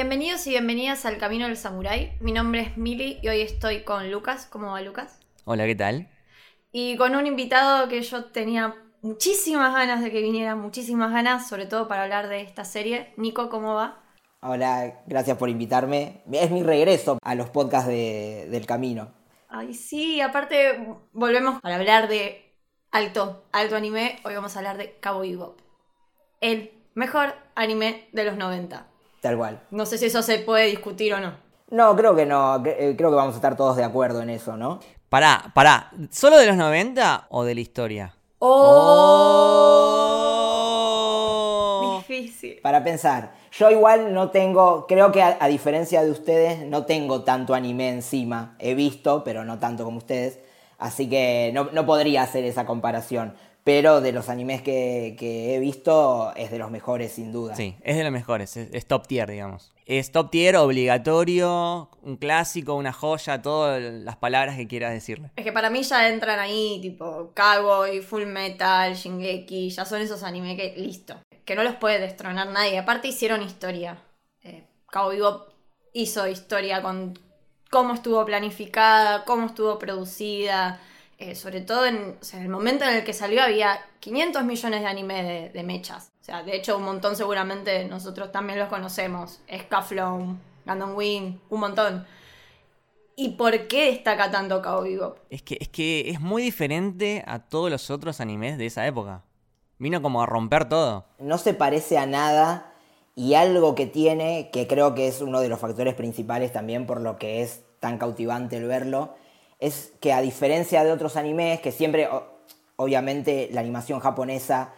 Bienvenidos y bienvenidas al Camino del Samurái. Mi nombre es Mili y hoy estoy con Lucas. ¿Cómo va Lucas? Hola, ¿qué tal? Y con un invitado que yo tenía muchísimas ganas de que viniera, muchísimas ganas, sobre todo para hablar de esta serie. Nico, ¿cómo va? Hola, gracias por invitarme. Es mi regreso a los podcasts de- del camino. Ay, sí, aparte volvemos para hablar de alto, alto anime. Hoy vamos a hablar de Cowboy Bebop. El mejor anime de los 90. Tal cual. No sé si eso se puede discutir o no. No, creo que no. eh, Creo que vamos a estar todos de acuerdo en eso, ¿no? Pará, pará. ¿Solo de los 90 o de la historia? ¡Oh! Difícil. Para pensar, yo igual no tengo, creo que a, a diferencia de ustedes, no tengo tanto anime encima. He visto, pero no tanto como ustedes. Así que no, no podría hacer esa comparación. Pero de los animes que, que he visto, es de los mejores, sin duda. Sí, es de los mejores. Es, es top tier, digamos. Es top tier, obligatorio, un clásico, una joya, todas las palabras que quieras decirle. Es que para mí ya entran ahí, tipo, Cowboy, Full Metal, Shingeki, ya son esos anime que, listo, que no los puede destronar nadie. Aparte hicieron historia. Eh, Cowboy hizo historia con cómo estuvo planificada, cómo estuvo producida. Eh, sobre todo en, o sea, en el momento en el que salió había 500 millones de anime de, de mechas. O sea, de hecho un montón seguramente nosotros también los conocemos. Scaflown, Gundam Wing, un montón. ¿Y por qué destaca tanto Cowboy Bebop? Es que, es que es muy diferente a todos los otros animes de esa época. Vino como a romper todo. no se parece a nada y algo que tiene, que creo que es uno de los factores principales también por lo que es tan cautivante el verlo, es que a diferencia de otros animes, que siempre, obviamente, la animación japonesa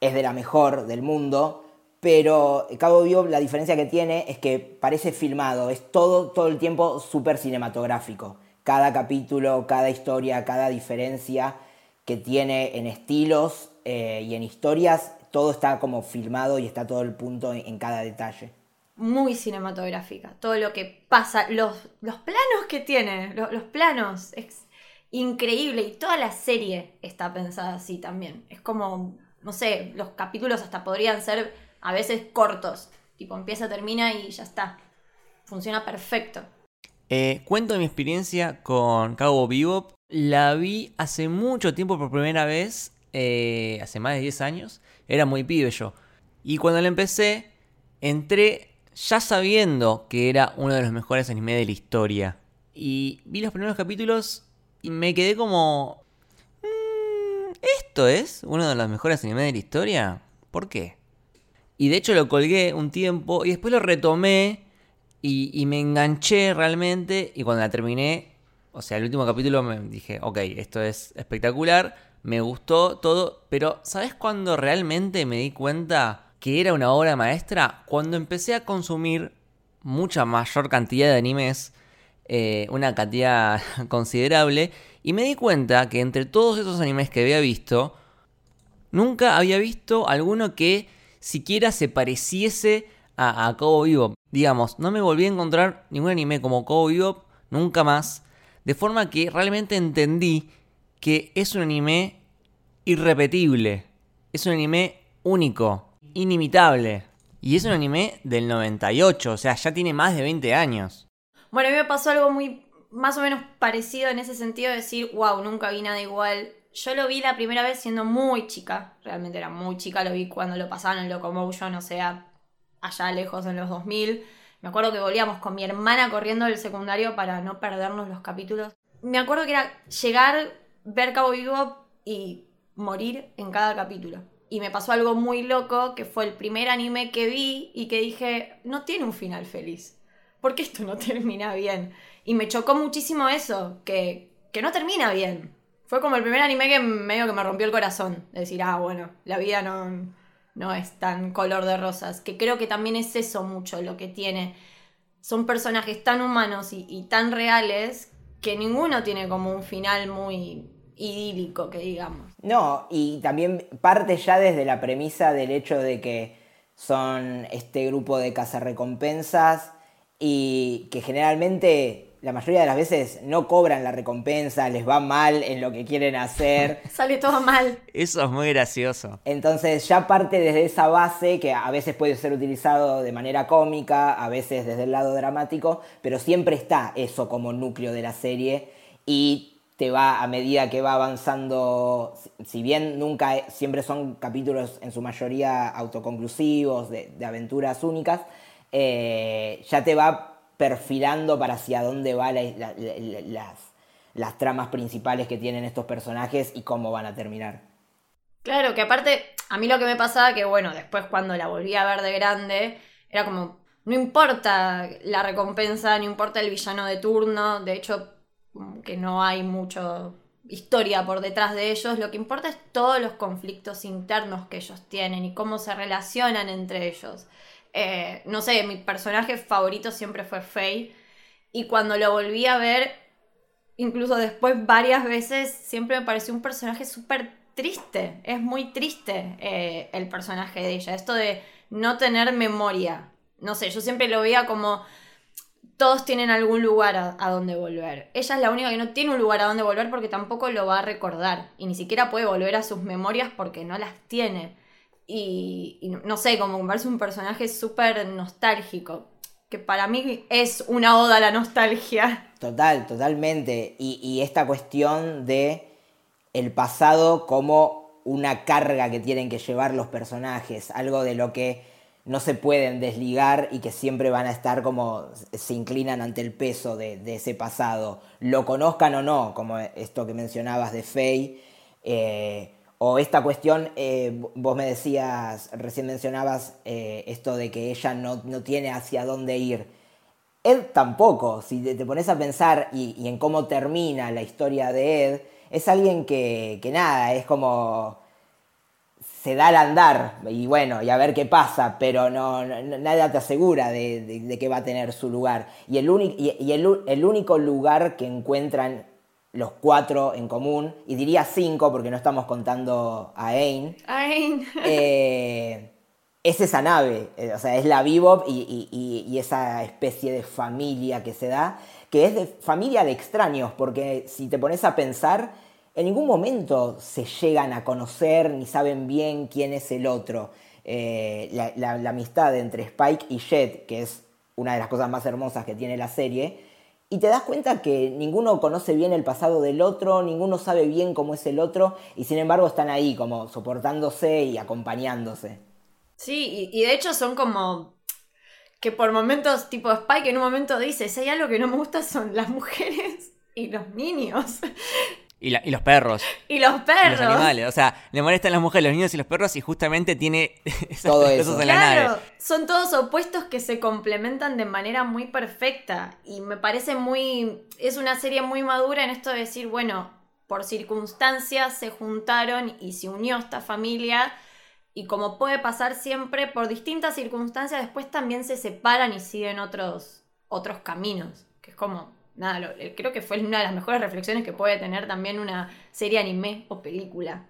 es de la mejor del mundo, pero Cabo Vivo la diferencia que tiene es que parece filmado, es todo, todo el tiempo súper cinematográfico. Cada capítulo, cada historia, cada diferencia que tiene en estilos eh, y en historias, todo está como filmado y está todo el punto en cada detalle. Muy cinematográfica. Todo lo que pasa, los, los planos que tiene, lo- los, planos, es increíble. Y toda la serie está pensada así también. Es como, no sé, los capítulos hasta podrían ser a veces cortos. Tipo, empieza, termina y ya está. Funciona perfecto. Eh, cuento mi experiencia con Cabo Bebop. La vi hace mucho tiempo por primera vez, eh, hace más de 10 años. Era muy pibe yo. Y cuando la empecé, entré ya sabiendo que era uno de los mejores animes de la historia. Y vi los primeros capítulos y me quedé como... "Mm, ¿Esto es uno de los mejores animes de la historia? ¿Por qué? Y de hecho lo colgué un tiempo y después lo retomé y, y me enganché realmente. Y cuando la terminé, o sea, el último capítulo me dije, ok, esto es espectacular, me gustó todo. Pero ¿sabes cuándo realmente me di cuenta que era una obra maestra? Cuando empecé a consumir mucha mayor cantidad de animes, eh, una cantidad considerable, y me di cuenta que entre todos esos animes que había visto, Nunca había visto alguno que siquiera se pareciese a, a Cowboy Bebop. Digamos, no me volví a encontrar ningún anime como Cowboy Bebop nunca más. De forma que realmente entendí que es un anime irrepetible. Es un anime único, inimitable. Y es un anime del 98, o sea, ya tiene más de 20 años. Bueno, a mí me pasó algo muy más o menos parecido en ese sentido de decir, wow, nunca vi nada igual. Yo lo vi la primera vez siendo muy chica, realmente era muy chica, lo vi cuando lo pasaban en Locomotion, o sea, allá lejos en los 2000. Me acuerdo que volvíamos con mi hermana corriendo del secundario para no perdernos los capítulos. Me acuerdo que era llegar, ver Cabo Vivo y morir en cada capítulo. Y me pasó algo muy loco, que fue el primer anime que vi y que dije, no tiene un final feliz. ¿Por qué esto no termina bien? Y me chocó muchísimo eso, que, que no termina bien. Fue como el primer anime que medio que me rompió el corazón. De decir, ah, bueno, la vida no, no es tan color de rosas. Que creo que también es eso mucho lo que tiene. Son personajes tan humanos y tan reales que ninguno tiene como un final muy idílico, que digamos. No, y también parte ya desde la premisa del hecho de que son este grupo de cazarrecompensas y que generalmente la mayoría de las veces no cobran la recompensa, les va mal en lo que quieren hacer. Sale todo mal. Eso es muy gracioso. Entonces ya parte desde esa base que a veces puede ser utilizado de manera cómica, a veces desde el lado dramático, pero siempre está eso como núcleo de la serie y te va a medida que va avanzando, si bien nunca, e, siempre son capítulos en su mayoría autoconclusivos, de, aventuras únicas, eh, ya te va perfilando para hacia dónde van la, la, las, las tramas principales que tienen estos personajes y cómo van a terminar. Claro, que aparte, a mí lo que me pasaba, que bueno, después cuando la volví a ver de grande, era como, no importa la recompensa, no importa el villano de turno, de hecho, que no hay mucho historia por detrás de ellos, lo que importa es todos los conflictos internos que ellos tienen y cómo se relacionan entre ellos. Eh, no sé, mi personaje favorito siempre fue Faye. Y cuando lo volví a ver, incluso después varias veces, siempre me pareció un personaje súper triste. Es muy triste eh, el personaje de ella. Esto de no tener memoria. No sé, yo siempre lo veía como todos tienen algún lugar a, donde volver. Ella es la única que no tiene un lugar a donde volver porque tampoco lo va a recordar. Y ni siquiera puede volver a sus memorias porque no las tiene. Y, no sé, como me un personaje súper nostálgico, que para mí es una oda a la nostalgia. Total, totalmente. Y esta cuestión de el pasado como una carga que tienen que llevar los personajes, algo de lo que no se pueden desligar y que siempre van a estar como se inclinan ante el peso de, ese pasado, lo conozcan o no, como esto que mencionabas de Faye. Eh, o esta cuestión, eh, vos me decías, recién mencionabas eh, esto de que ella no, no, tiene hacia dónde ir. Ed tampoco, si te, te pones a pensar y, y, en cómo termina la historia de Ed, es alguien que, que, nada, es como se da al andar y bueno, y a ver qué pasa, pero no, no nada te asegura de, de, de, que va a tener su lugar. Y el, y, y el, el único lugar que encuentran los cuatro en común, y diría cinco porque no estamos contando a Ain. Ain. eh, es esa nave, eh, o sea, es la Bebop y, y, y, esa especie de familia que se da, que es de familia de extraños, porque si te pones a pensar, en ningún momento se llegan a conocer ni saben bien quién es el otro. Eh, la, amistad entre Spike y Jet, que es una de las cosas más hermosas que tiene la serie, y te das cuenta que ninguno conoce bien el pasado del otro, ninguno sabe bien cómo es el otro, y sin embargo están ahí como soportándose y acompañándose. Sí, y, y de hecho son como que por momentos, tipo Spike en un momento dice, si hay algo que no me gusta son las mujeres y los niños. Y, la, y, los perros. Y los perros. Y los animales. O sea, le molestan las mujeres, los niños y los perros y justamente tiene esas Todo eso. en claro, la nave. Son todos opuestos que se complementan de manera muy perfecta. Y me parece muy... Es una serie muy madura en esto de decir, bueno, por circunstancias se juntaron y se unió esta familia. Y como puede pasar siempre, por distintas circunstancias después también se separan y siguen otros, otros caminos. Que es como, nada, lo, creo que fue una de las mejores reflexiones que puede tener también una serie anime o película.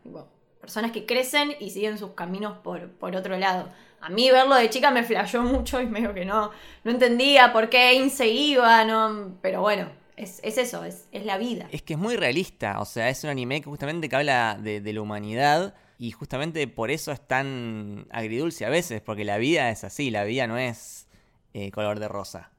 Personas que crecen y siguen sus caminos por, por otro lado. A mí verlo de chica me flashó mucho y medio que no, no entendía por qué Ain se iba, no, pero bueno, es, es, eso, es, es, la vida. Es que es muy realista, o sea, es un anime que justamente que habla de, de, la humanidad y justamente por eso es tan agridulce a veces, porque la vida es así, la vida no es eh, color de rosa.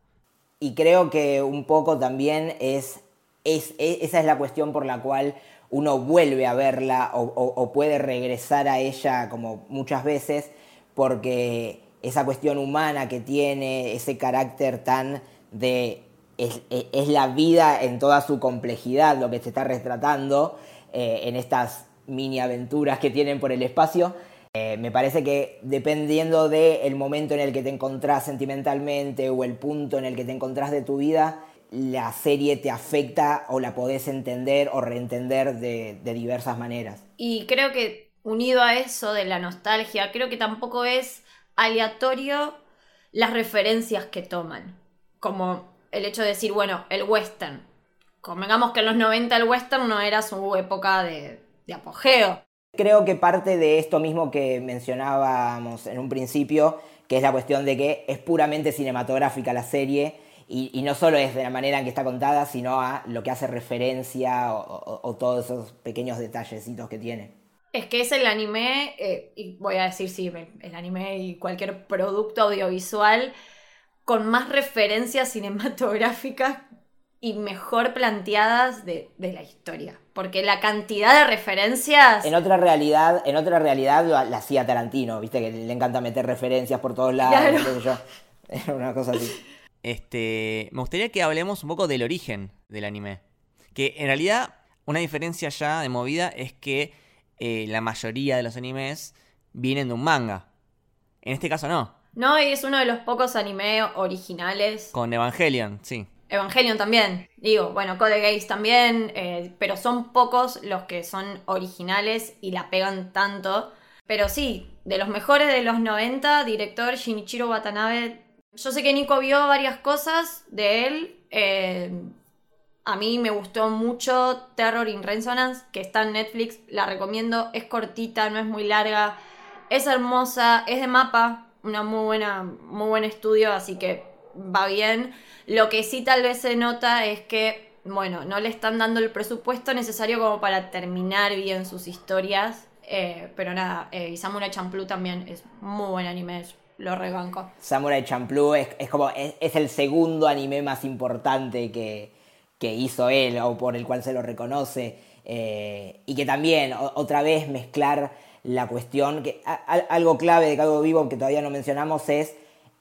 Y creo que un poco también es, es, es, esa es la cuestión por la cual uno vuelve a verla o, puede regresar a ella como muchas veces, porque esa cuestión humana que tiene, ese carácter tan de... Es, es la vida en toda su complejidad lo que se está retratando eh, en estas mini aventuras que tienen por el espacio. Eh, me parece que dependiendo del momento en el que te encontrás sentimentalmente o el punto en el que te encontrás de tu vida, la serie te afecta o la podés entender o reentender de, de diversas maneras. Y creo que unido a eso de la nostalgia, creo que tampoco es aleatorio las referencias que toman. Como el hecho de decir, bueno, el western. Convengamos que en los 90 el western no era su época de, de apogeo. Creo que parte de esto mismo que mencionábamos en un principio, que es la cuestión de que es puramente cinematográfica la serie y, no solo es de la manera en que está contada, sino a lo que hace referencia o, todos esos pequeños detallecitos que tiene. Es que es el anime, eh, y voy a decir sí, el anime y cualquier producto audiovisual con más referencias cinematográficas y mejor planteadas de, de la historia. Porque la cantidad de referencias... En otra realidad, en otra realidad lo- la hacía Tarantino, viste que le encanta meter referencias por todos lados, Claro. qué sé yo. Era una cosa así. Este, me gustaría que hablemos un poco del origen del anime. Que en realidad una diferencia ya de movida es que eh, la mayoría de los animes vienen de un manga. En este caso no. No, y es uno de los pocos anime originales. Con Evangelion, sí. Evangelion también. Digo, bueno, Code Geass también. eh, pero son pocos los que son originales y la pegan tanto. Pero sí, de los mejores de los 90, director Shinichiro Watanabe. Yo sé que Nico vio varias cosas de él. eh, a mí me gustó mucho Terror in Resonance, que está en Netflix. La recomiendo. Es cortita, no es muy larga. Es hermosa, es de mapa. Una muy buena, muy buen estudio, así que va bien. Lo que sí tal vez se nota es que, bueno, no le están dando el presupuesto necesario como para terminar bien sus historias. Eh, pero nada, eh, Samurai Champloo también es muy buen anime, lo rebanco. Samurai Champloo es, como es, el segundo anime más importante que, que hizo él o por el cual se lo reconoce eh, y que también otra vez mezclar la cuestión que algo clave de Cabo Vivo que todavía no mencionamos es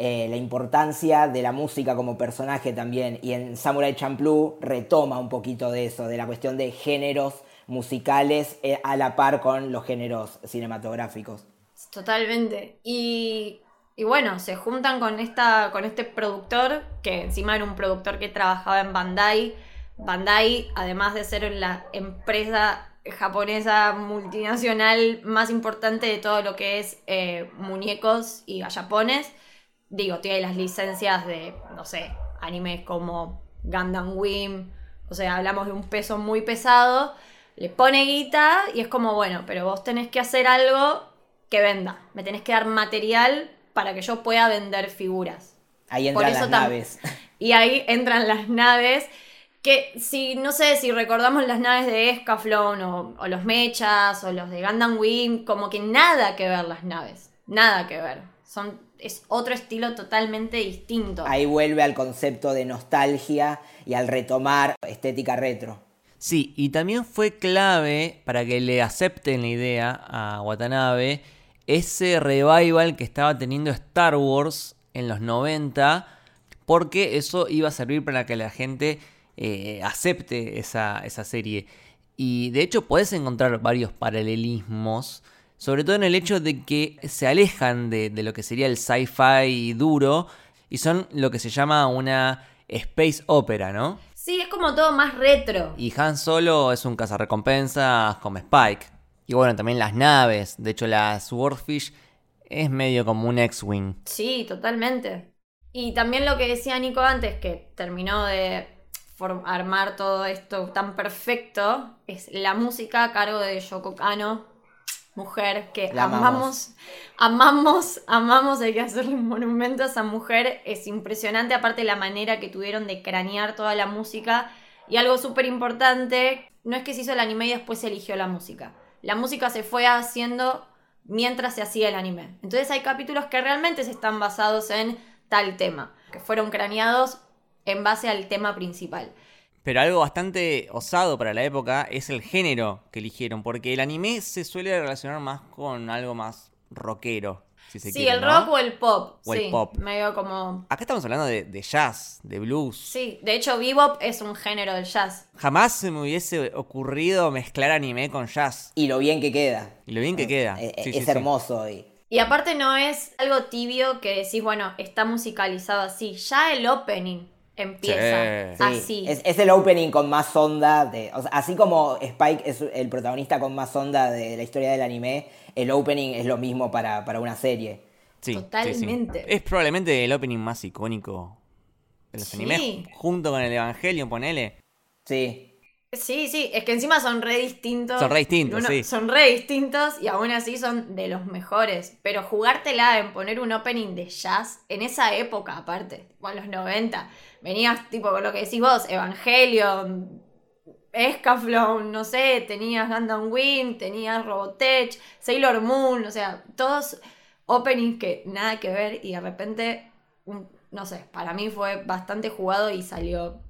eh, la importancia de la música como personaje también y en Samurai Champloo retoma un poquito de eso de la cuestión de géneros musicales eh, a la par con los géneros cinematográficos Totalmente. Y, y bueno, se juntan con, esta, con este productor, que encima era un productor que trabajaba en Bandai. Bandai, además de ser la empresa japonesa multinacional más importante de todo lo que es eh, muñecos y gallapones, digo, tiene las licencias de, no sé, animes como Gundam Wing, o sea, hablamos de un peso muy pesado, le pone guita y es como, bueno, pero vos tenés que hacer algo que venda, me tenés que dar material para que yo pueda vender figuras. ahí Por entran eso las naves Y ahí entran las naves. Que si, no sé, si recordamos las naves de Escaflón o, o los Mechas o los de Gundam Wing, como que nada que ver las naves. Nada que ver. Son, es otro estilo totalmente distinto. ahí vuelve al concepto de nostalgia y al retomar estética retro. Sí, y también fue clave para que le acepten la idea a Watanabe ese revival que estaba teniendo Star Wars en los 90, porque eso iba a servir para que la gente eh, acepte esa, esa serie. Y de hecho podés encontrar varios paralelismos, sobre todo en el hecho de que se alejan de, de lo que sería el sci-fi duro y son lo que se llama una space opera, ¿no? Sí, es como todo más retro. Y Han Solo es un cazarrecompensas como Spike. Y bueno, también las naves. De hecho, la Swordfish es medio como un X-Wing. Sí, totalmente. Y también lo que decía Nico antes, que terminó de armar todo esto tan perfecto, es la música a cargo de Yoko Kano, mujer que La amamos, amamos, amamos, hay que hacerle un monumento a esa mujer, es impresionante, aparte la manera que tuvieron de cranear toda la música. Y algo súper importante, no es que se hizo el anime y después se eligió la música. La música se fue haciendo mientras se hacía el anime. Entonces hay capítulos que realmente se están basados en tal tema, que fueron craneados en base al tema principal. Pero algo bastante osado para la época es el género que eligieron. Porque el anime se suele relacionar más con algo más rockero. Si se Sí, quiere, el ¿no? rock o el pop. O el pop. medio como... Acá estamos hablando de, de jazz, de blues. Sí, de hecho bebop es un género del jazz. Jamás se me hubiese ocurrido mezclar anime con jazz. Y lo bien que queda. Y lo bien que queda. Eh, eh, Sí, es sí, sí. hermoso. Y Y aparte no es algo tibio que decís, bueno, está musicalizado así. Ya el opening empieza Sí. así. Es, es el opening con más onda. De, o sea, así como Spike es el protagonista con más onda de la historia del anime, el opening es lo mismo para, para una serie. Sí, sí, sí. Totalmente. Es probablemente el opening más icónico de los Sí. animes, junto con el Evangelio, ponele. Sí. Sí, sí, es que encima son re distintos. Son re distintos, sí. Son re distintos y aún así son de los mejores. Pero jugártela en poner un opening de jazz en esa época, aparte, con los 90, venías tipo con lo que decís vos, Evangelion, Escaflown, no sé, tenías Gundam Wing, tenías Robotech, Sailor Moon, o sea, todos openings que nada que ver y de repente, no sé, para mí fue bastante jugado y salió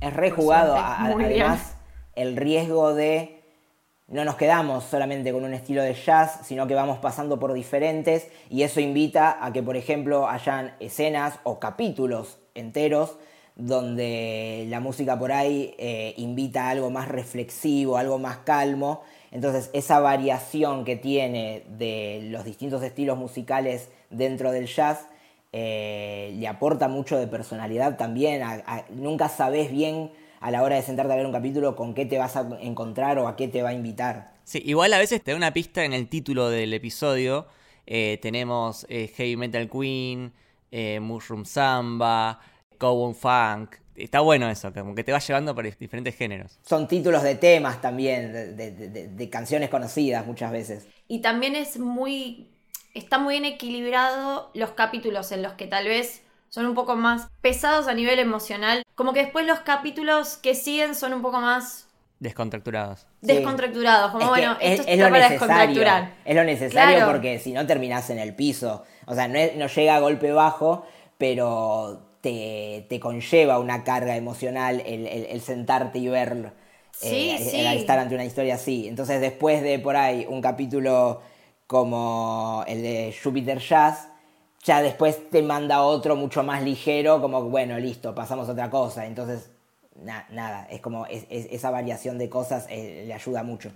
Es re Por jugado. suerte, a- a- muy bien. además, el riesgo de no nos quedamos solamente con un estilo de jazz, sino que vamos pasando por diferentes y eso invita a que, por ejemplo, hayan escenas o capítulos enteros donde la música por ahí eh, invita a algo más reflexivo, algo más calmo. Entonces, esa variación que tiene de los distintos estilos musicales dentro del jazz eh, le aporta mucho de personalidad también. a- nunca sabes bien a la hora de sentarte a ver un capítulo con qué te vas a encontrar o a qué te va a invitar. Sí, igual a veces te da una pista en el título del episodio. Eh, tenemos Heavy Metal Queen, Mushroom Samba, Cowboy Funk. Está bueno eso, como que te va llevando por diferentes géneros. Son títulos de temas también, de, de- de- de canciones conocidas muchas veces. Y también es muy. Está muy bien equilibrado los capítulos en los que tal vez son un poco más pesados a nivel emocional. Como que después los capítulos que siguen son un poco más Descontracturados. Sí. descontracturados. Como Es bueno, es, esto es lo para necesario. descontracturar. Es lo necesario Claro. porque si no terminás en el piso. O sea, no, es- no llega a golpe bajo, pero te, te conlleva una carga emocional el, el- el sentarte y ver. Sí, eh, sí. el estar ante una historia así. Entonces, después de por ahí un capítulo como el de Jupiter Jazz, ya después te manda otro mucho más ligero, como bueno, listo, pasamos a otra cosa. Entonces, na- nada, es como es- es- esa variación de cosas eh, le ayuda mucho.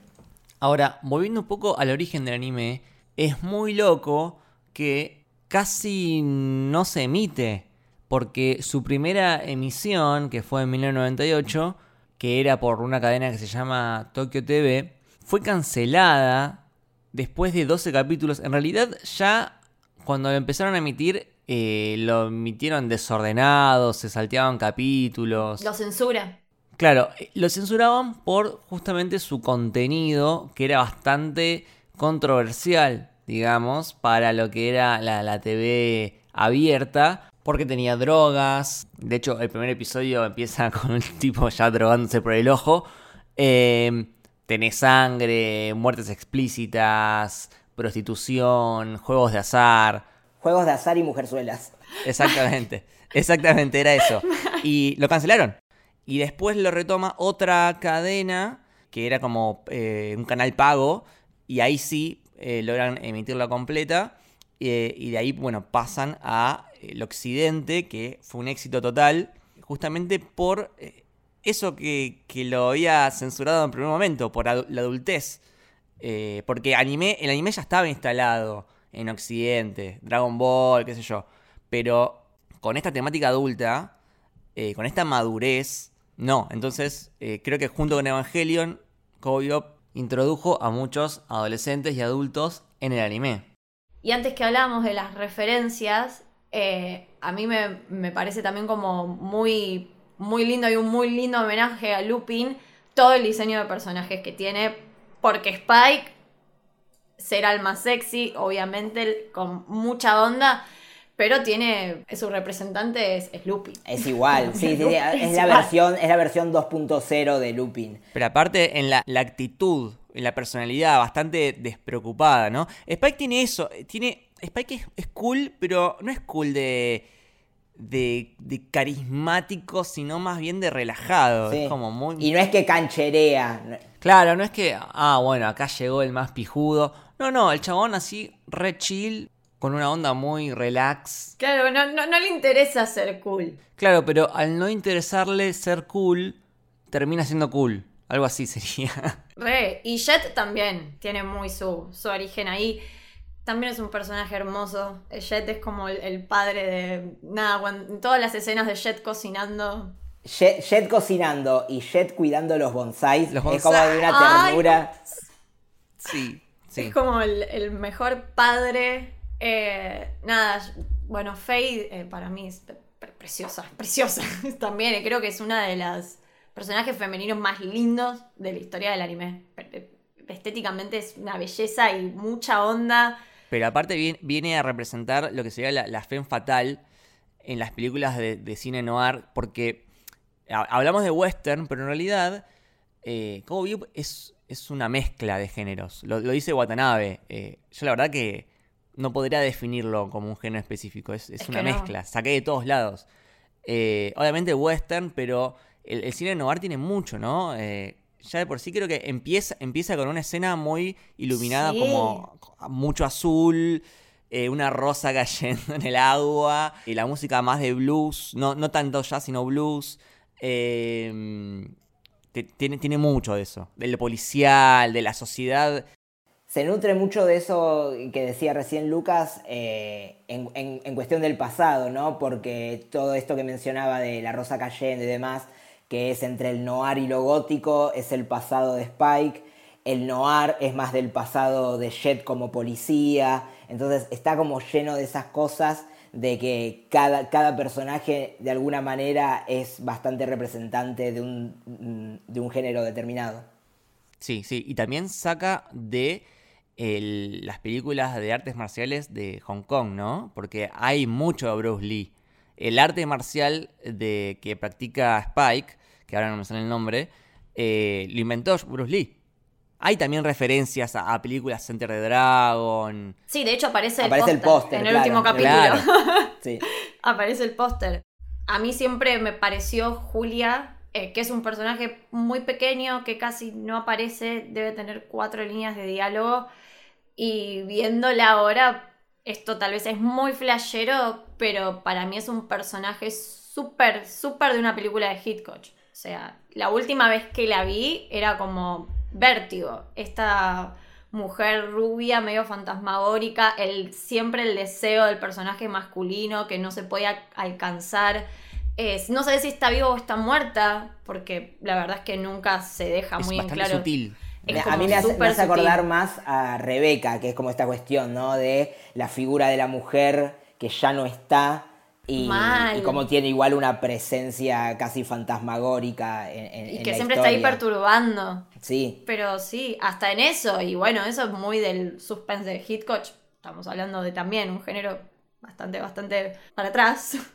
Ahora, volviendo un poco al origen del anime, es muy loco que casi no se emite. Porque su primera emisión, que fue en 1998, que era por una cadena que se llama Tokyo TV, fue cancelada después de 12 capítulos. En realidad, ya cuando lo empezaron a emitir, eh, lo emitieron desordenado, se salteaban capítulos. Lo censura. Claro, eh, lo censuraban por justamente su contenido, que era bastante controversial, digamos, para lo que era la, la TV abierta, porque tenía drogas. De hecho, el primer episodio empieza con un tipo ya drogándose por el ojo. Eh, tenés sangre, muertes explícitas, prostitución, juegos de azar. Juegos de azar y mujerzuelas. Exactamente, exactamente, era eso. Y lo cancelaron. Y después lo retoma otra cadena, que era como eh, un canal pago, y ahí sí eh, logran emitirla completa. eh, y de ahí, bueno, pasan a el occidente, que fue un éxito total, justamente por eh, eso que, que lo había censurado en primer momento, por la adultez. Eh, porque anime, el anime ya estaba instalado en Occidente, Dragon Ball, qué sé yo. Pero con esta temática adulta, eh, con esta madurez, no. Entonces, creo que junto con Evangelion, Bebop introdujo a muchos adolescentes y adultos en el anime. Y antes que hablábamos de las referencias, eh, a mí me, me parece también como muy, muy lindo y un muy lindo homenaje a Lupin todo el diseño de personajes que tiene, porque Spike será el más sexy, obviamente, con mucha onda, pero tiene, su representante es, es Lupin. Es igual, sí, sí, sí, Lupin es es la igual. versión, es la versión 2.0 de Lupin. Pero aparte en la, la actitud, en la personalidad, bastante despreocupada, ¿no? Spike tiene eso, tiene. Spike es, es cool, pero no es cool de. De, de carismático, sino más bien de relajado. Sí. Es como muy. Y no es que cancherea. Claro, no es que, ah, bueno, acá llegó el más pijudo. No, no, el chabón así, re chill, con una onda muy relax. Claro, no, no, no le interesa ser cool. Claro, pero al no interesarle ser cool, termina siendo cool. Algo así sería. Re, y Jet también tiene muy su, su origen ahí. También es un personaje hermoso. Eh, Jet es como el, el padre de. Nada, cuando- en todas las escenas de Jet cocinando. Jet, Jet cocinando y Jet cuidando los bonsais Los es como de una ternura. Sí, sí. Es como el, el mejor padre. Eh, nada, bueno, Faye eh, para mí es pre- pre- preciosa, preciosa también. eh, Creo que es una de las personajes femeninos más lindos de la historia del anime. Pe- Estéticamente es una belleza y mucha onda. Pero aparte viene, viene a representar lo que sería la, la femme fatal en las películas de, de cine noir, porque ha- hablamos de western, pero en realidad eh, Cowboy es, es una mezcla de géneros. Lo, lo dice Watanabe. eh, yo la verdad que no podría definirlo como un género específico, es, es Es una no. mezcla, saqué de todos lados. Eh, obviamente western, pero el, el cine noir tiene mucho, ¿no? Eh, ya de por sí creo que empieza, empieza con una escena muy iluminada Sí. como mucho azul, eh, una rosa cayendo en el agua, y la música más de blues, no, no tanto jazz, sino blues. Eh, te- tiene, tiene mucho de eso, del policial, de la sociedad. Se nutre mucho de eso que decía recién Lucas eh, en, en- en cuestión del pasado, ¿no? Porque todo esto que mencionaba de la rosa cayendo y demás, que es entre el noir y lo gótico, es el pasado de Spike. El noir es más del pasado de Jet como policía. Entonces está como lleno de esas cosas de que cada, cada personaje de alguna manera es bastante representante de un, de un género determinado. Sí, sí, y también saca de el- las películas de artes marciales de Hong Kong, ¿no? Porque hay mucho de Bruce Lee. El arte marcial de que practica Spike, que ahora no me sale el nombre, eh, lo inventó Bruce Lee. Hay también referencias a, a películas Center the Dragon. Sí, de hecho aparece, Aparece el póster póster, en el claro, último capítulo. claro. Sí. aparece el póster. A mí siempre me pareció Julia, eh, que es un personaje muy pequeño, que casi no aparece, debe tener cuatro líneas de diálogo. Y viéndola ahora, esto tal vez es muy flashero, pero para mí es un personaje súper, súper de una película de Hitchcock. O sea, la última vez que la vi era como vértigo. Esta mujer rubia, medio fantasmagórica, el, siempre el deseo del personaje masculino que no se puede al- alcanzar. Eh, no sé si está viva o está muerta, porque la verdad es que nunca se deja Es muy en claro. sutil. Es a mí me hace, me súper hace acordar sutil. más a Rebeca, que es como esta cuestión, ¿no? De la figura de la mujer que ya no está y, y cómo tiene igual una presencia casi fantasmagórica en, en- Y en que la siempre está ahí perturbando. Sí, Pero sí, hasta en eso, y bueno, eso es muy del suspense de Hitchcock. Estamos hablando de también un género bastante, bastante para atrás.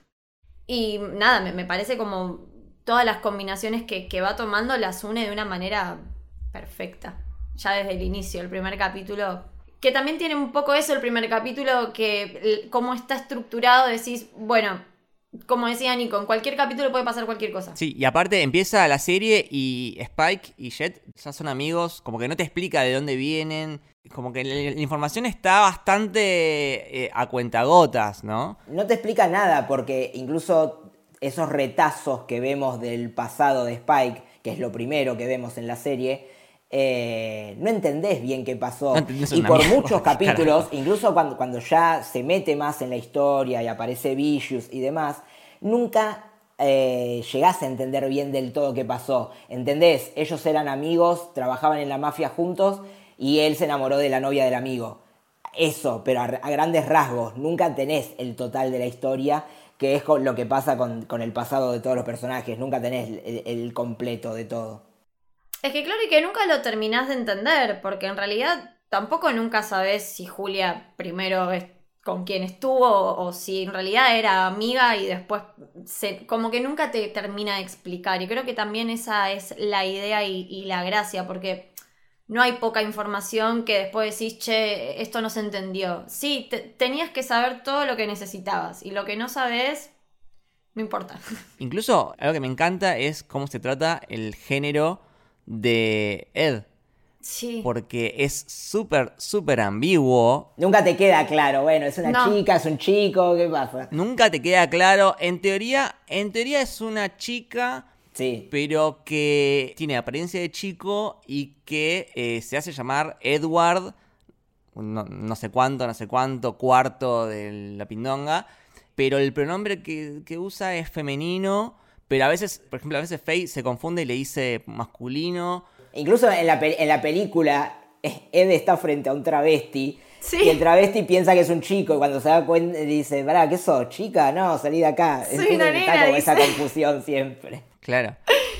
Y nada, me, me parece como todas las combinaciones que, que va tomando las une de una manera perfecta. Ya desde el inicio, el primer capítulo. Que también tiene un poco eso el primer capítulo, que cómo está estructurado, decís, bueno, como decía Nico, en cualquier capítulo puede pasar cualquier cosa. Sí, y aparte empieza la serie y Spike y Jet ya son amigos, como que no te explica de dónde vienen, como que la, la información está bastante eh, a cuentagotas, ¿no? no te explica nada porque incluso esos retazos que vemos del pasado de Spike, que es lo primero que vemos en la serie, eh, no entendés bien qué pasó. No y por mierda, muchos capítulos, carajo. incluso cuando, cuando ya se mete más en la historia y aparece Vicious y demás, nunca eh, llegás a entender bien del todo qué pasó. ¿Entendés? Ellos eran amigos, trabajaban en la mafia juntos y él se enamoró de la novia del amigo. Eso, pero a, a grandes rasgos, nunca tenés el total de la historia, que es con lo que pasa con, con el pasado de todos los personajes, nunca tenés el- el completo de todo. Es que claro y que nunca lo terminás de entender, porque en realidad tampoco nunca sabes si Julia primero es con quien estuvo o si en realidad era amiga y después se, como que nunca te termina de explicar. Y creo que también esa es la idea y, la gracia, porque no hay poca información que después decís, che, esto no se entendió. Sí, te- tenías que saber todo lo que necesitabas y lo que no sabes, no importa. Incluso algo que me encanta es cómo se trata el género de Ed, Sí. porque es súper, súper ambiguo. Nunca te queda claro, bueno, es una No. chica, es un chico, ¿qué pasa? Nunca te queda claro. En teoría, en teoría es una chica, Sí, pero que tiene apariencia de chico y que eh, se hace llamar Edward no, no sé cuánto, no sé cuánto, cuarto de la pindonga, pero el pronombre que, que usa es femenino, pero a veces, por ejemplo, a veces Faye se confunde y le dice masculino. Incluso en la, en la película, eh, Ed está frente a un travesti. Sí. Y el travesti piensa que es un chico y cuando se da cuenta dice, pará, ¿qué sos? ¿Chica? No, salí de acá. Soy está como esa confusión siempre. Claro.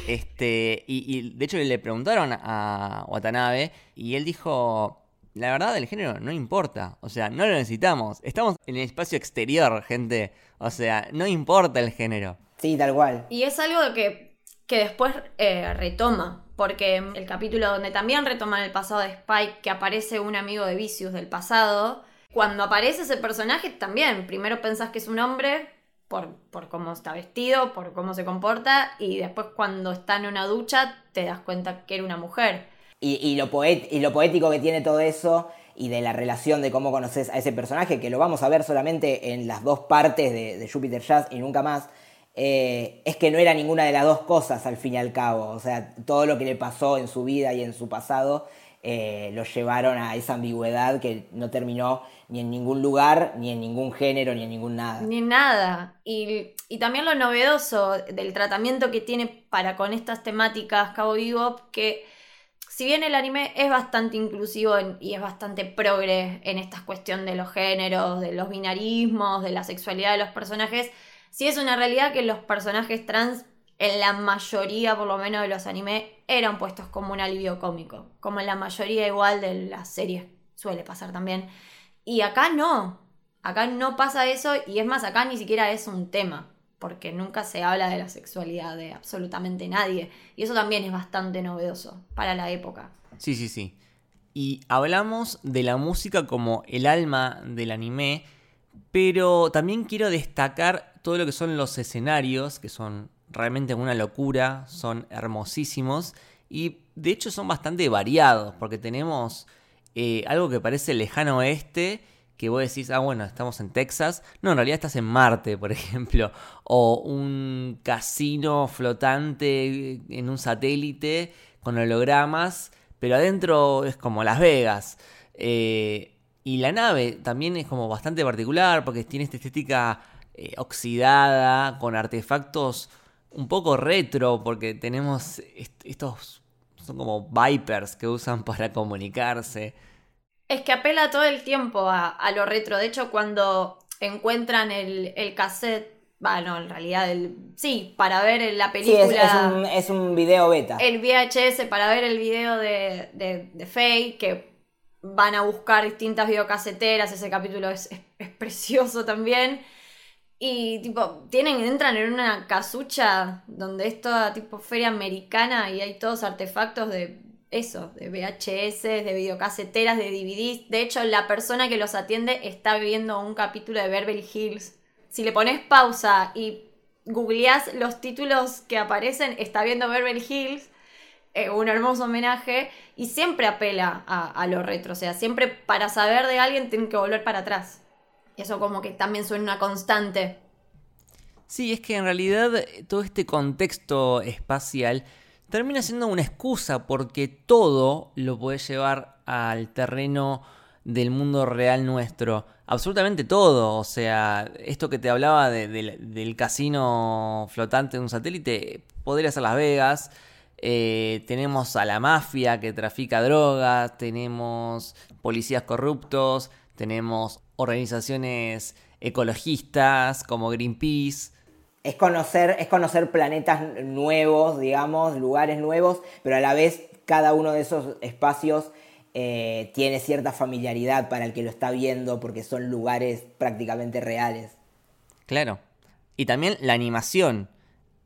Este, y, y de hecho le preguntaron a Watanabe y él dijo, la verdad el género no importa, o sea, no lo necesitamos, estamos en el espacio exterior, gente, o sea, no importa el género. Sí, tal cual. Y es algo que, que después eh, retoma, porque el capítulo donde también retoman el pasado de Spike, que aparece un amigo de Vicious del pasado, cuando aparece ese personaje también, primero pensás que es un hombre por, por cómo está vestido, por cómo se comporta, y después cuando está en una ducha te das cuenta que era una mujer. Y, y lo poet- y lo poético que tiene todo eso y de la relación de cómo conoces a ese personaje, que lo vamos a ver solamente en las dos partes de, de Jupiter Jazz y nunca más, eh, es que no era ninguna de las dos cosas al fin y al cabo. O sea, todo lo que le pasó en su vida y en su pasado eh, lo llevaron a esa ambigüedad que no terminó ni en ningún lugar, ni en ningún género, ni en ningún nada. Ni nada. Y, y también lo novedoso del tratamiento que tiene para con estas temáticas Cabo Bebop, que si bien el anime es bastante inclusivo en- y es bastante progre en esta cuestión de los géneros, de los binarismos, de la sexualidad de los personajes, sí es una realidad que los personajes trans, en la mayoría por lo menos de los animes, eran puestos como un alivio cómico, como en la mayoría igual de las series suele pasar también. Y acá no, acá no pasa eso y es más, acá ni siquiera es un tema, porque nunca se habla de la sexualidad de absolutamente nadie. Y eso también es bastante novedoso para la época. Sí, sí, sí. Y hablamos de la música como el alma del anime, pero también quiero destacar todo lo que son los escenarios, que son realmente una locura, son hermosísimos y de hecho son bastante variados, porque tenemos eh, algo que parece lejano oeste, que vos decís, ah, bueno, estamos en Texas. No, en realidad estás en Marte, por ejemplo. O un casino flotante en un satélite con hologramas, pero adentro es como Las Vegas. Eh, y la nave también es como bastante particular porque tiene esta estética eh, oxidada, con artefactos un poco retro, porque tenemos est- estos, son como Vipers que usan para comunicarse. Es que apela todo el tiempo a, a lo retro. De hecho, cuando encuentran el, el cassette, va, no, en realidad, el, sí, para ver la Sí, película. es, es un, es un video beta. el VHS para ver el video de, de, de Faye, que van a buscar distintas videocaseteras, ese capítulo es, es- es precioso también. Y tipo, tienen, entran en una casucha donde es toda tipo feria americana y hay todos artefactos de eso, de VHS, de videocaseteras, de DVDs. De hecho, la persona que los atiende está viendo un capítulo de Beverly Hills. Si le pones pausa y googleás los títulos que aparecen, está viendo Beverly Hills, eh, un hermoso homenaje, y siempre apela a, a lo retro. O sea, siempre para saber de alguien tienen que volver para atrás. Eso como que también suena una constante. Sí, es que en realidad eh, todo este contexto espacial termina siendo una excusa porque todo lo puede llevar al terreno del mundo real nuestro. Absolutamente todo. O sea, esto que te hablaba de- del- casino flotante de un satélite, podría ser Las Vegas. Eh, tenemos a la mafia que trafica drogas, tenemos policías corruptos, tenemos organizaciones ecologistas como Greenpeace. Es conocer, es conocer planetas nuevos, digamos, lugares nuevos, pero a la vez cada uno de esos espacios eh, tiene cierta familiaridad para el que lo está viendo porque son lugares prácticamente reales. Claro. Y también la animación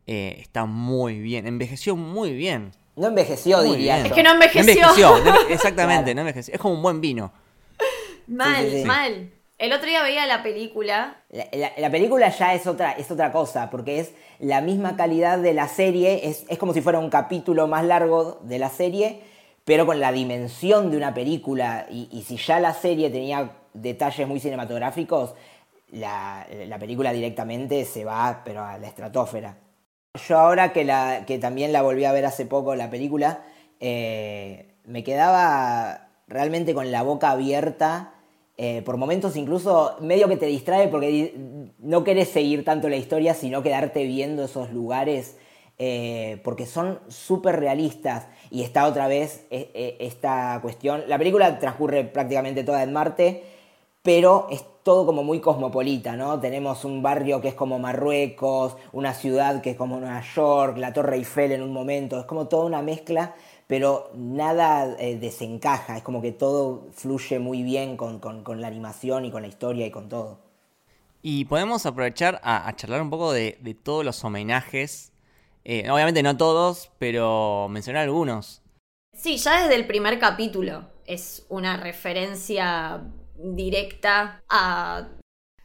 eh, está muy bien, envejeció muy bien. No envejeció, Muy diría bien. Es que no envejeció. no enve- exactamente, Claro. no envejeció. Es como un buen vino. Mal, Sí, sí, sí. mal. El otro día veía la película. La, la- la película ya es otra, es otra cosa, porque es la misma calidad de la serie, es, es como si fuera un capítulo más largo de la serie, pero con la dimensión de una película. Y, y si ya la serie tenía detalles muy cinematográficos, la, la película directamente se va, pero a la estratosfera. Yo ahora que, la, que también la volví a ver hace poco, la película, eh, me quedaba realmente con la boca abierta. Eh, por momentos incluso medio que te distrae porque no querés seguir tanto la historia, sino quedarte viendo esos lugares eh, porque son súper realistas. Y está otra vez eh, esta cuestión. La película transcurre prácticamente toda en Marte, pero todo como muy cosmopolita, ¿no? Tenemos un barrio que es como Marruecos, una ciudad que es como Nueva York, la Torre Eiffel en un momento, es como toda una mezcla, pero nada eh, desencaja, es como que todo fluye muy bien con, con- con la animación y con la historia y con todo. Y podemos aprovechar a, a charlar un poco de, de todos los homenajes. Eh, obviamente no todos, pero mencionar algunos. Sí, ya desde el primer capítulo es una referencia directa a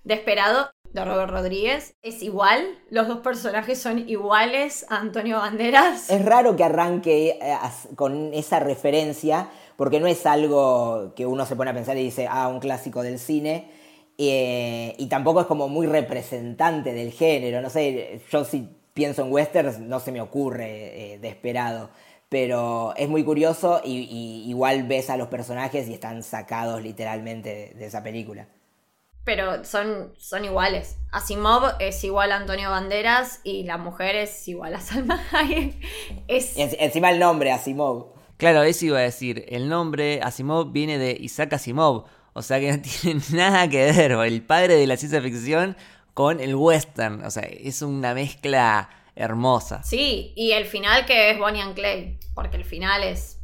Desperado de Robert Rodríguez. Es igual, los dos personajes son iguales a Antonio Banderas. Es raro que arranque eh, con esa referencia, porque no es algo que uno se pone a pensar y dice, ah, un clásico del cine. eh, y tampoco es como muy representante del género. No sé, yo si pienso en westerns no se me ocurre eh, Desperado. Pero es muy curioso y, y igual ves a los personajes y están sacados literalmente de, de esa película. Pero son, son iguales. Asimov es igual a Antonio Banderas y la mujer es igual a Salma Hayek. Es, encima el nombre, Asimov. Claro, eso iba a decir. El nombre Asimov viene de Isaac Asimov. O sea que no tiene nada que ver el padre de la ciencia ficción con el western. O sea, es una mezcla hermosa. Sí, y el final que es Bonnie and Clay, porque el final es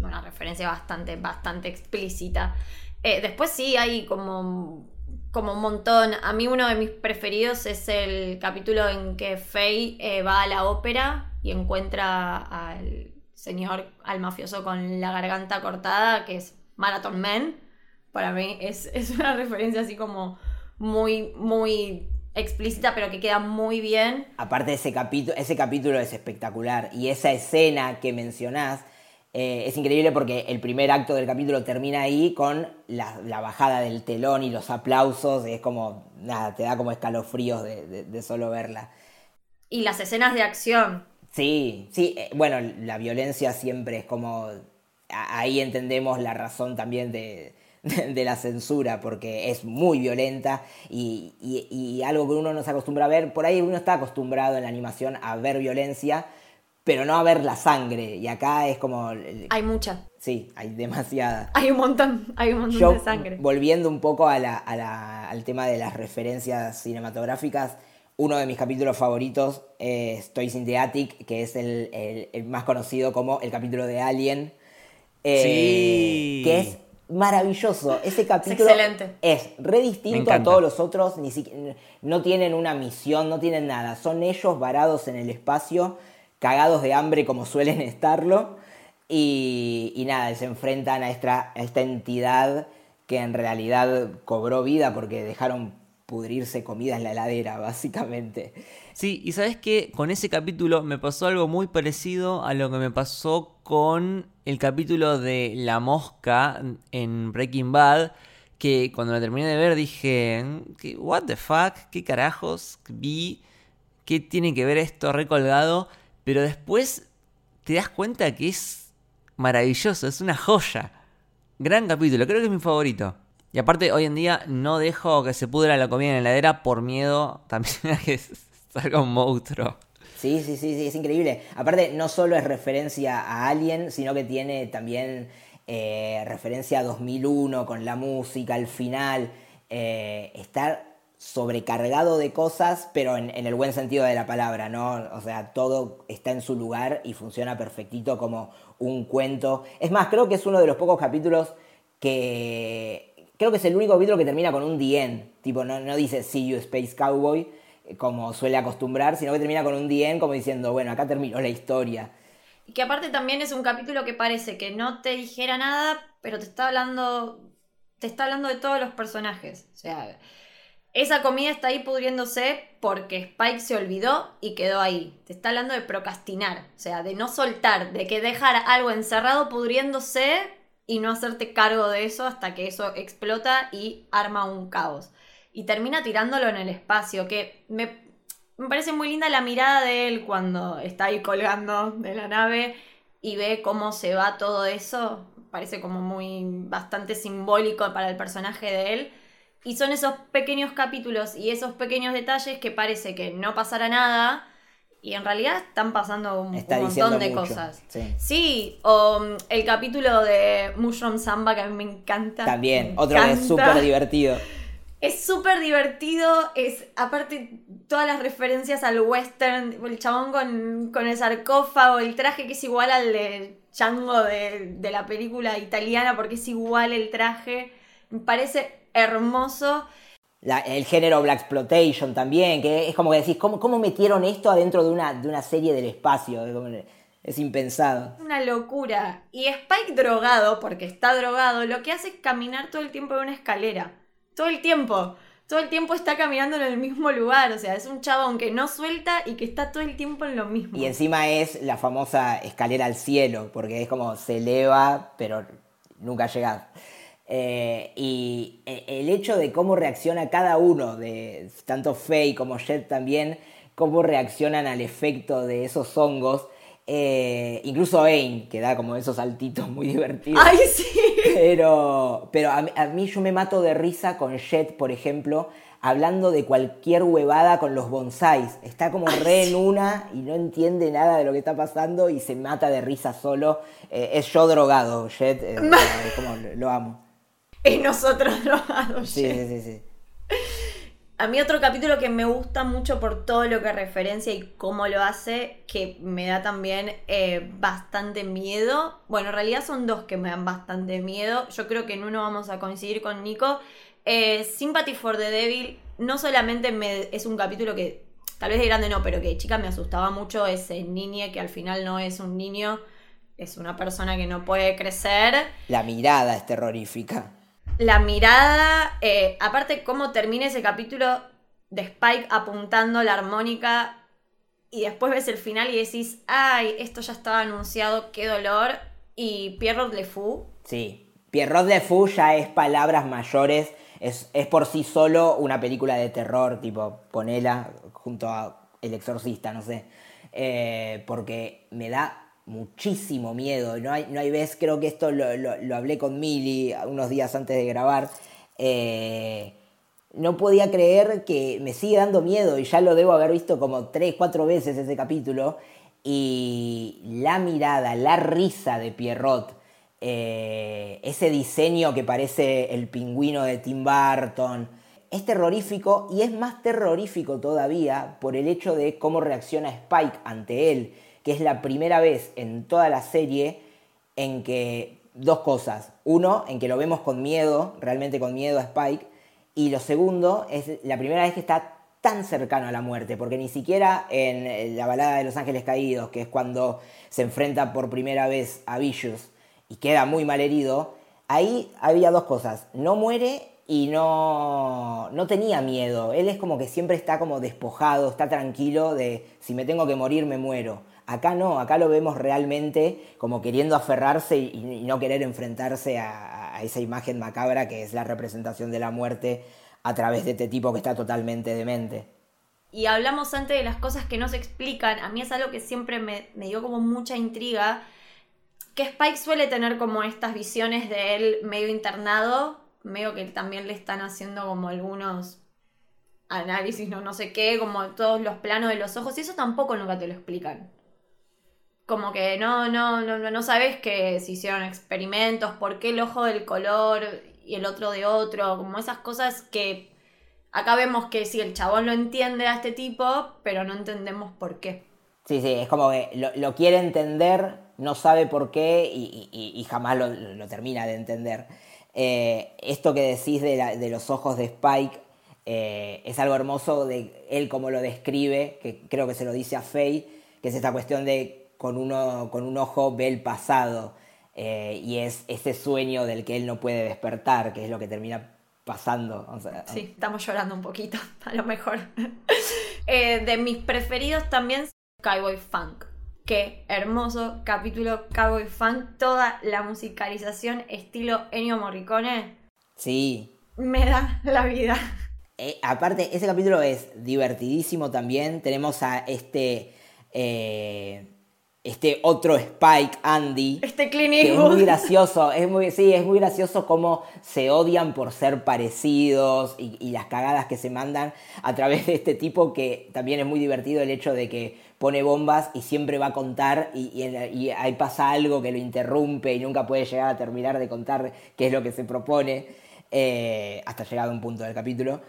una referencia bastante, bastante explícita. Eh, después sí hay como, como un montón. A mí uno de mis preferidos es el capítulo en que Faye eh, va a la ópera y encuentra al señor, al mafioso con la garganta cortada, que es Marathon Man. Para mí es, es una referencia así como muy, muy explícita, pero que queda muy bien. Aparte ese capítulo, ese capítulo es espectacular y esa escena que mencionás eh, es increíble porque el primer acto del capítulo termina ahí con la, la bajada del telón y los aplausos, es como, nada, te da como escalofríos de, de- de solo verla. Y las escenas de acción. Sí, sí, eh, bueno, la violencia siempre es como, a- ahí entendemos la razón también de, de la censura, porque es muy violenta y, y- y algo que uno no se acostumbra a ver, por ahí uno está acostumbrado en la animación a ver violencia, pero no a ver la sangre, y acá es como, Hay mucha. sí, hay demasiada. Hay un montón. Hay un montón Yo, de sangre. volviendo un poco a la- a la- al tema de las referencias cinematográficas, uno de mis capítulos favoritos es Toys in the Attic, que es el, el- el más conocido como el capítulo de Alien. eh, Sí. Que es maravilloso. Ese capítulo excelente. es re Me distinto a todos los otros, ni siquiera, no tienen una misión, no tienen nada. Son ellos varados en el espacio, cagados de hambre como suelen estarlo. Y, y nada, se enfrentan a esta, a esta entidad que en realidad cobró vida porque dejaron pudrirse comida en la heladera, básicamente. Sí, y sabes que con ese capítulo me pasó algo muy parecido a lo que me pasó con el capítulo de La Mosca en Breaking Bad, que cuando la terminé de ver dije, ¿qué- ¿what the fuck? ¿Qué carajos vi? ¿Qué tiene que ver esto recolgado? Pero después te das cuenta que es maravilloso, es una joya. Gran capítulo, creo que es mi favorito. Y aparte, hoy en día no dejo que se pudra la comida en la heladera por miedo también a salga un monstruo. Sí, sí, sí, sí, es increíble. Aparte, no solo es referencia a Alien, sino que tiene también eh, referencia a 2001 con la música, al final. Eh, está sobrecargado de cosas, pero en, el buen sentido de la palabra, ¿no? O sea, todo está en su lugar y funciona perfectito como un cuento. Es más, creo que es uno de los pocos capítulos que... Creo que es el único capítulo que termina con un The. Tipo, no, no dice See You Space Cowboy, como suele acostumbrar, sino que termina con un End como diciendo, bueno, acá terminó la historia. Y que aparte también es un capítulo que parece que no te dijera nada, pero te está hablando. Te está hablando de todos los personajes. O sea, esa comida está ahí pudriéndose porque Spike se olvidó y quedó ahí. Te está hablando de procrastinar. O sea, de no soltar, de que dejar algo encerrado pudriéndose y no hacerte cargo de eso hasta que eso explota y arma un caos. Y termina tirándolo en el espacio, que me, me parece muy linda la mirada de él cuando está ahí colgando de la nave y ve cómo se va todo eso. parece como muy bastante simbólico para el personaje de él. Y son esos pequeños capítulos y esos pequeños detalles que parece que no pasará nada. Y en realidad están pasando un, Está un diciendo montón de mucho, cosas. sí. Sí, o mm, el capítulo de Mushroom Samba que a mí me encanta. También, me otro que es encanta. súper divertido. Es súper divertido, es aparte todas las referencias al western, el chabón con, con el sarcófago, el traje que es igual al de Django de, de la película italiana porque es igual el traje, me parece hermoso. La- el género Black Exploitation también, que es como que decís, ¿cómo, cómo metieron esto adentro de una, de una serie del espacio? Es, como- es impensado. Una locura. Y Spike drogado, porque está drogado, lo que hace es caminar todo el tiempo en una escalera. Todo el tiempo. Todo el tiempo está caminando en el mismo lugar. O sea, es un chabón que no suelta y que está todo el tiempo en lo mismo. Y encima es la famosa escalera al cielo, porque es como se eleva, pero nunca llegás. Eh, y e- el hecho de cómo reacciona cada uno, de tanto Faye como Jet también, cómo reaccionan al efecto de esos hongos, eh, incluso Ain, que da como esos saltitos muy divertidos. ¡Ay, sí! Pero, pero a, mí- a mí yo me mato de risa con Jet, por ejemplo, hablando de cualquier huevada con los bonsáis. Está como re en una y no entiende nada de lo que está pasando y se mata de risa solo. Eh, es yo drogado, Jet. eh, como lo amo. Es nosotros drogados. Sí, Jet. sí, sí, sí. A mí otro capítulo que me gusta mucho por todo lo que referencia y cómo lo hace, que me da también eh, bastante miedo. Bueno, en realidad son dos que me dan bastante miedo. Yo creo que en uno vamos a coincidir con Nico. Eh, Sympathy for the Devil no solamente me, es un capítulo que tal vez de grande no, pero que chica me asustaba mucho ese niño que al final no es un niño, es una persona que no puede crecer. La mirada es terrorífica. La mirada, eh, aparte cómo termina ese capítulo de Spike apuntando la armónica y después ves el final y decís, ay, esto ya estaba anunciado, qué dolor. Y Pierrot Le Fou, Sí. Pierrot de Fou ya es palabras mayores. Es, es por sí solo una película de terror, tipo, ponela junto a El Exorcista, no sé. Eh, porque me da muchísimo miedo. No hay, no hay vez, creo que esto lo, lo- hablé con Mili unos días antes de grabar. Eh, no podía creer que me sigue dando miedo y ya lo debo haber visto como tres, cuatro veces ese capítulo. Y la mirada, la risa de Pierrot, eh, ese diseño que parece el pingüino de Tim Burton, es terrorífico y es más terrorífico todavía por el hecho de cómo reacciona Spike ante él, que es la primera vez en toda la serie en que dos cosas. Uno, en que lo vemos con miedo, realmente con miedo a Spike. Y lo segundo, es la primera vez que está tan cercano a la muerte, porque ni siquiera en eh, la balada de Los Ángeles Caídos, que es cuando se enfrenta por primera vez a Vicious y queda muy mal herido, ahí había dos cosas. No muere y no, no tenía miedo. Él es como que siempre está como despojado, está tranquilo de si me tengo que morir me muero. Acá no, acá lo vemos realmente como queriendo aferrarse y, no querer enfrentarse a, esa imagen macabra que es la representación de la muerte a través de este tipo que está totalmente demente. y hablamos antes de las cosas que no se explican, a mí es algo que siempre me, dio como mucha intriga, que Spike suele tener como estas visiones de él medio internado, medio que también le están haciendo como algunos análisis, no sé qué, como todos los planos de los ojos, y eso tampoco nunca te lo explican. Como que no, no, no, no- sabes que se hicieron experimentos, por qué el ojo del color y el otro de otro, como esas cosas que acá vemos que sí, el chabón lo entiende a este tipo, pero no entendemos por qué. Sí, sí, es como que lo, lo quiere entender, no sabe por qué y, y- y jamás lo, lo termina de entender. Eh, esto que decís de, la- de los ojos de Spike eh, es algo hermoso de él como lo describe, que creo que se lo dice a Faye, que es esta cuestión de con, uno, con un ojo ve el pasado eh, y es ese sueño del que él no puede despertar, que es lo que termina pasando. O sea, Sí, estamos llorando un poquito, a lo mejor. Eh, de mis preferidos también, Cowboy Funk. Qué hermoso capítulo Cowboy Funk. Toda la musicalización estilo Ennio Morricone sí, me da la vida. Eh, aparte, ese capítulo es divertidísimo también. Tenemos a este. eh, este otro Spike, Andy. Este Clint que es muy gracioso, es muy, sí, es muy gracioso cómo se odian por ser parecidos y, y las cagadas que se mandan a través de este tipo que también es muy divertido el hecho de que pone bombas y siempre va a contar y, y ahí pasa algo que lo interrumpe y nunca puede llegar a terminar de contar qué es lo que se propone eh, hasta llegado a un punto del capítulo.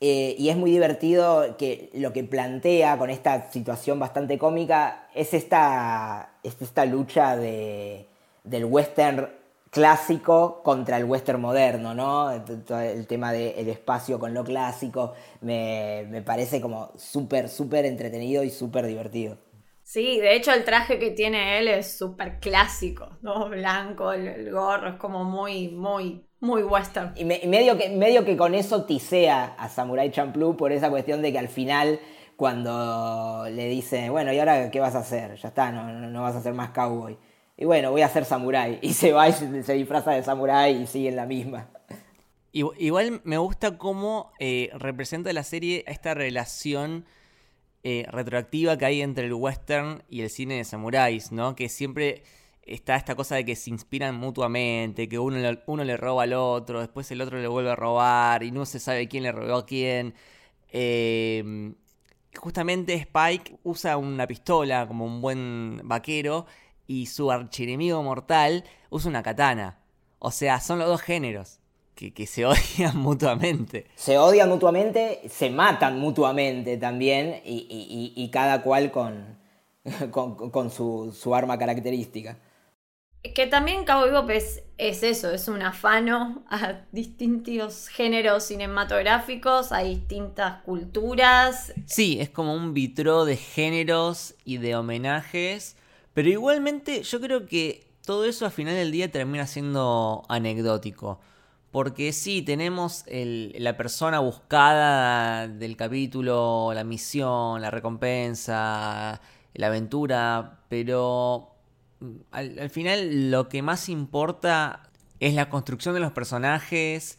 Eh, y es muy divertido que lo que plantea con esta situación bastante cómica es esta, es esta lucha de, del western clásico contra el western moderno, ¿no? El tema del espacio con lo clásico me, me parece como súper, súper entretenido y súper divertido. Sí, de hecho el traje que tiene él es súper clásico, ¿no? Blanco, el, el gorro, es como muy, muy, muy western. Y, me- y medio, que, medio que con eso tisea a Samurai Champloo por esa cuestión de que al final, cuando le dice, bueno, ¿y ahora qué vas a hacer? Ya está, no, no, no vas a ser más cowboy. Y bueno, voy a ser samurái. Y se va y se, se disfraza de samurái y sigue en la misma. Igu- Igual me gusta cómo eh, representa la serie esta relación eh, retroactiva que hay entre el western y el cine de samuráis, ¿no? Que siempre está esta cosa de que se inspiran mutuamente, que uno, le- uno le roba al otro, después el otro le vuelve a robar y no se sabe quién le robó a quién. Eh, justamente Spike usa una pistola como un buen vaquero y su archienemigo mortal usa una katana. O sea, son los dos géneros que, que se odian mutuamente. Se odian mutuamente, se matan mutuamente también y, y- y- y cada cual con, con, con su, su arma característica. Que también Cabo Vivo es, es eso, es un afano a distintos géneros cinematográficos, a distintas culturas. Sí, es como un vitró de géneros y de homenajes, pero igualmente yo creo que todo eso al final del día termina siendo anecdótico. Porque sí, tenemos el- la persona buscada del capítulo, la misión, la recompensa, la aventura, pero al, al final lo que más importa es la construcción de los personajes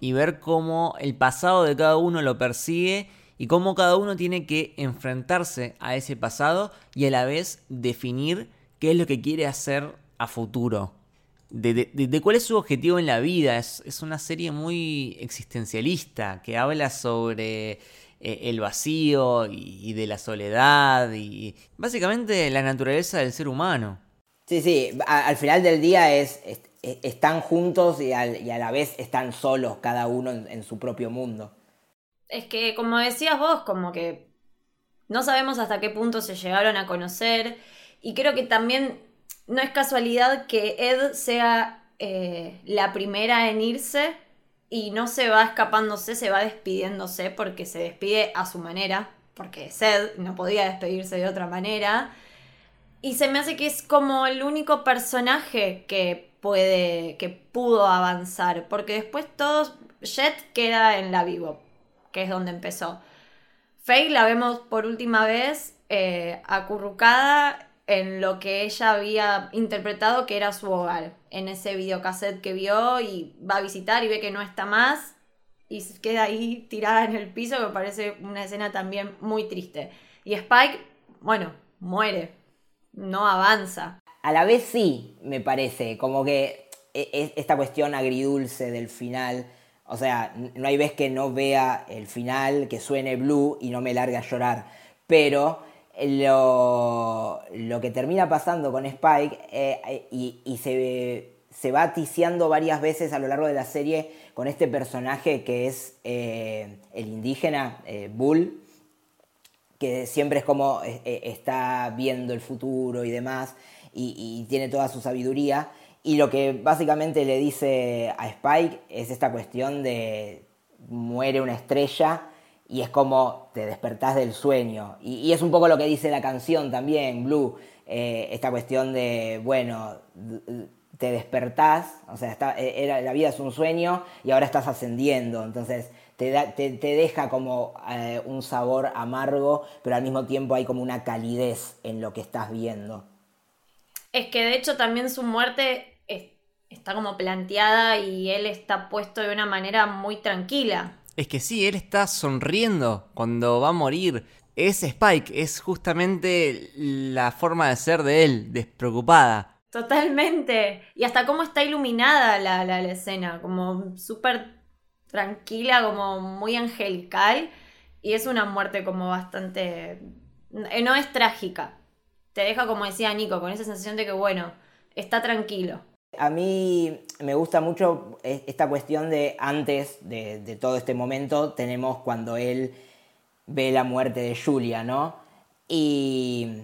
y ver cómo el pasado de cada uno lo persigue y cómo cada uno tiene que enfrentarse a ese pasado y a la vez definir qué es lo que quiere hacer a futuro. De, de- de- de cuál es su objetivo en la vida. Es, es una serie muy existencialista que habla sobre eh, el vacío y, y de la soledad y básicamente la naturaleza del ser humano. Sí, sí, a- al final del día es, es- es- están juntos y, al- y a la vez están solos cada uno en, en su propio mundo. Es que, como decías vos, como que no sabemos hasta qué punto se llegaron a conocer. Y creo que también no es casualidad que Ed sea eh, la primera en irse y no se va escapándose, se va despidiéndose porque se despide a su manera, porque es Ed, no podía despedirse de otra manera. Y se me hace que es como el único personaje que puede, que pudo avanzar, porque después todos, Jet queda en la Vivo, que es donde empezó. Faye la vemos por última vez eh, acurrucada en lo que ella había interpretado que era su hogar, en ese videocassette que vio y va a visitar y ve que no está más y queda ahí tirada en el piso, que me parece una escena también muy triste. Y Spike, bueno, muere, no avanza. A la vez sí, me parece, como que e- e- esta cuestión agridulce del final, o sea, no hay vez que no vea el final, que suene blue y no me largue a llorar, pero lo, lo que termina pasando con Spike eh, y, se, se va ticiando varias veces a lo largo de la serie con este personaje que es eh, el indígena, eh, Bull, que siempre es como está viendo el futuro y demás, y, y tiene toda su sabiduría. Y lo que básicamente le dice a Spike es esta cuestión de muere una estrella y es como te despertás del sueño. Y, es un poco lo que dice la canción también, Blue, eh, esta cuestión de, bueno, te despertás, o sea, está- era, la vida es un sueño y ahora estás ascendiendo, entonces te, deja como eh, un sabor amargo, pero al mismo tiempo hay como una calidez en lo que estás viendo. Es que de hecho también su muerte es- está como planteada y él está puesto de una manera muy tranquila. Es que sí, él está sonriendo cuando va a morir. es Spike, es justamente la forma de ser de él, despreocupada. Totalmente. Y hasta cómo está iluminada la, la, la escena, como súper tranquila, como muy angelical. Y es una muerte como bastante... eh, No es trágica. Te deja, como decía Nico, con esa sensación de que, bueno, está tranquilo. A mí me gusta mucho e- esta cuestión de antes de, de todo este momento, tenemos cuando él ve la muerte de Julia, ¿no? Y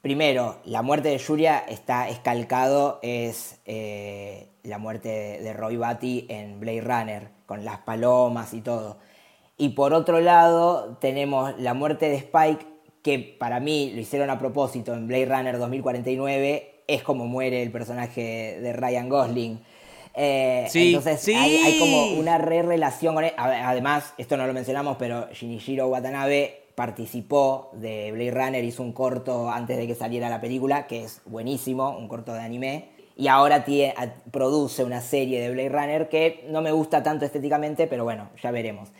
primero, la muerte de Julia está escalcado, es eh, la muerte de, de Roy Batty en Blade Runner, con las palomas y todo. Y por otro lado, tenemos la muerte de Spike, que para mí lo hicieron a propósito en Blade Runner 2049, es como muere el personaje de Ryan Gosling. Eh, Sí, entonces sí. Hay, hay como una re relación con él. Además, esto no lo mencionamos, pero Shinichiro Watanabe participó de Blade Runner, hizo un corto antes de que saliera la película, que es buenísimo, un corto de anime. Y ahora produce una serie de Blade Runner que no me gusta tanto estéticamente, pero bueno, ya veremos.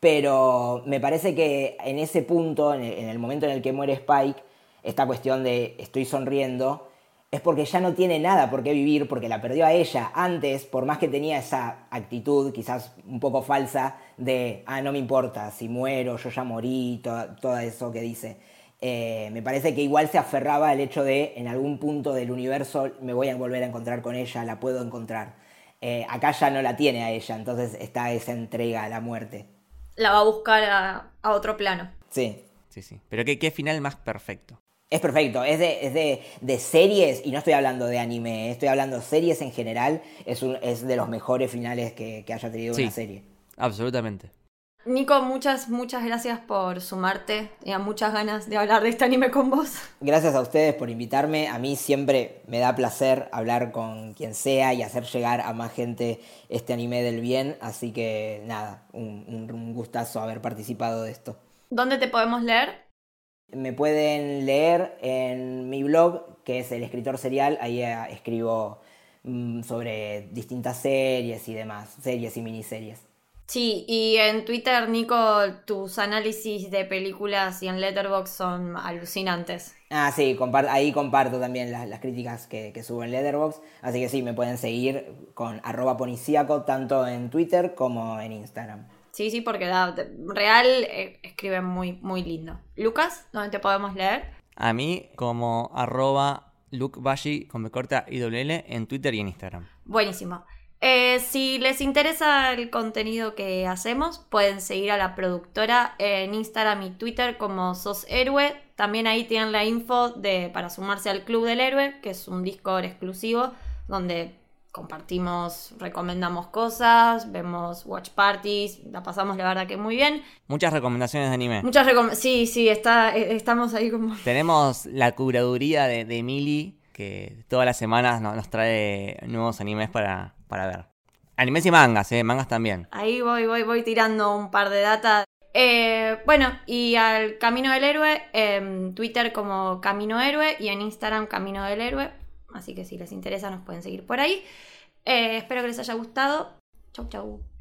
Pero me parece que en ese punto, en el, en el momento en el que muere Spike, esta cuestión de estoy sonriendo, es porque ya no tiene nada por qué vivir, porque la perdió a ella. Antes, por más que tenía esa actitud quizás un poco falsa de, ah, no me importa, si muero, yo ya morí, todo eso que dice. Eh, me parece que igual se aferraba al hecho de, en algún punto del universo, me voy a volver a encontrar con ella, la puedo encontrar. Eh, acá ya no la tiene a ella, entonces está esa entrega a la muerte. La va a buscar a, a otro plano. Sí. Sí, sí. Pero qué, qué final más perfecto. Es perfecto, es, de, es de, de series, y no estoy hablando de anime, estoy hablando de series en general, es, un, es de los mejores finales que, que haya tenido Sí. una serie. Absolutamente. Nico, muchas, muchas gracias por sumarte. Tenía muchas ganas de hablar de este anime con vos. Gracias a ustedes por invitarme, a mí siempre me da placer hablar con quien sea y hacer llegar a más gente este anime del bien, así que nada, un, un- un gustazo haber participado de esto. ¿Dónde te podemos leer? Me pueden leer en mi blog, que es el escritor serial, ahí eh, escribo mm, sobre distintas series y demás, series y miniseries. Sí, y en Twitter, Nico, tus análisis de películas y en Letterboxd son alucinantes. Ah, sí, ahí comparto también las, las críticas que, que subo en Letterboxd, así que sí, me pueden seguir con arroba ponicíaco tanto en Twitter como en Instagram. Sí, sí, porque da, real eh, escribe muy, muy lindo. Lucas, ¿dónde te podemos leer? A mí como arroba lukebashi con B corta IWL en Twitter y en Instagram. Buenísimo. Eh, si les interesa el contenido que hacemos, pueden seguir a la productora en Instagram y Twitter como Sos Héroe. También ahí tienen la info de, para sumarse al Club del Héroe, que es un Discord exclusivo donde compartimos, recomendamos cosas, vemos watch parties, la pasamos la verdad que muy bien. Muchas recomendaciones de anime. Muchas recom- Sí, sí, está, eh, estamos ahí como... Tenemos la curaduría de, de Mili, que todas las semanas no- nos trae nuevos animes para, para ver. Animes y mangas, eh, mangas también. Ahí voy, voy, voy tirando un par de data. Eh, bueno, y al Camino del Héroe, en Twitter como Camino Héroe y en Instagram Camino del Héroe. Así que si les interesa nos pueden seguir por ahí. Eh, espero que les haya gustado. Chau, chau.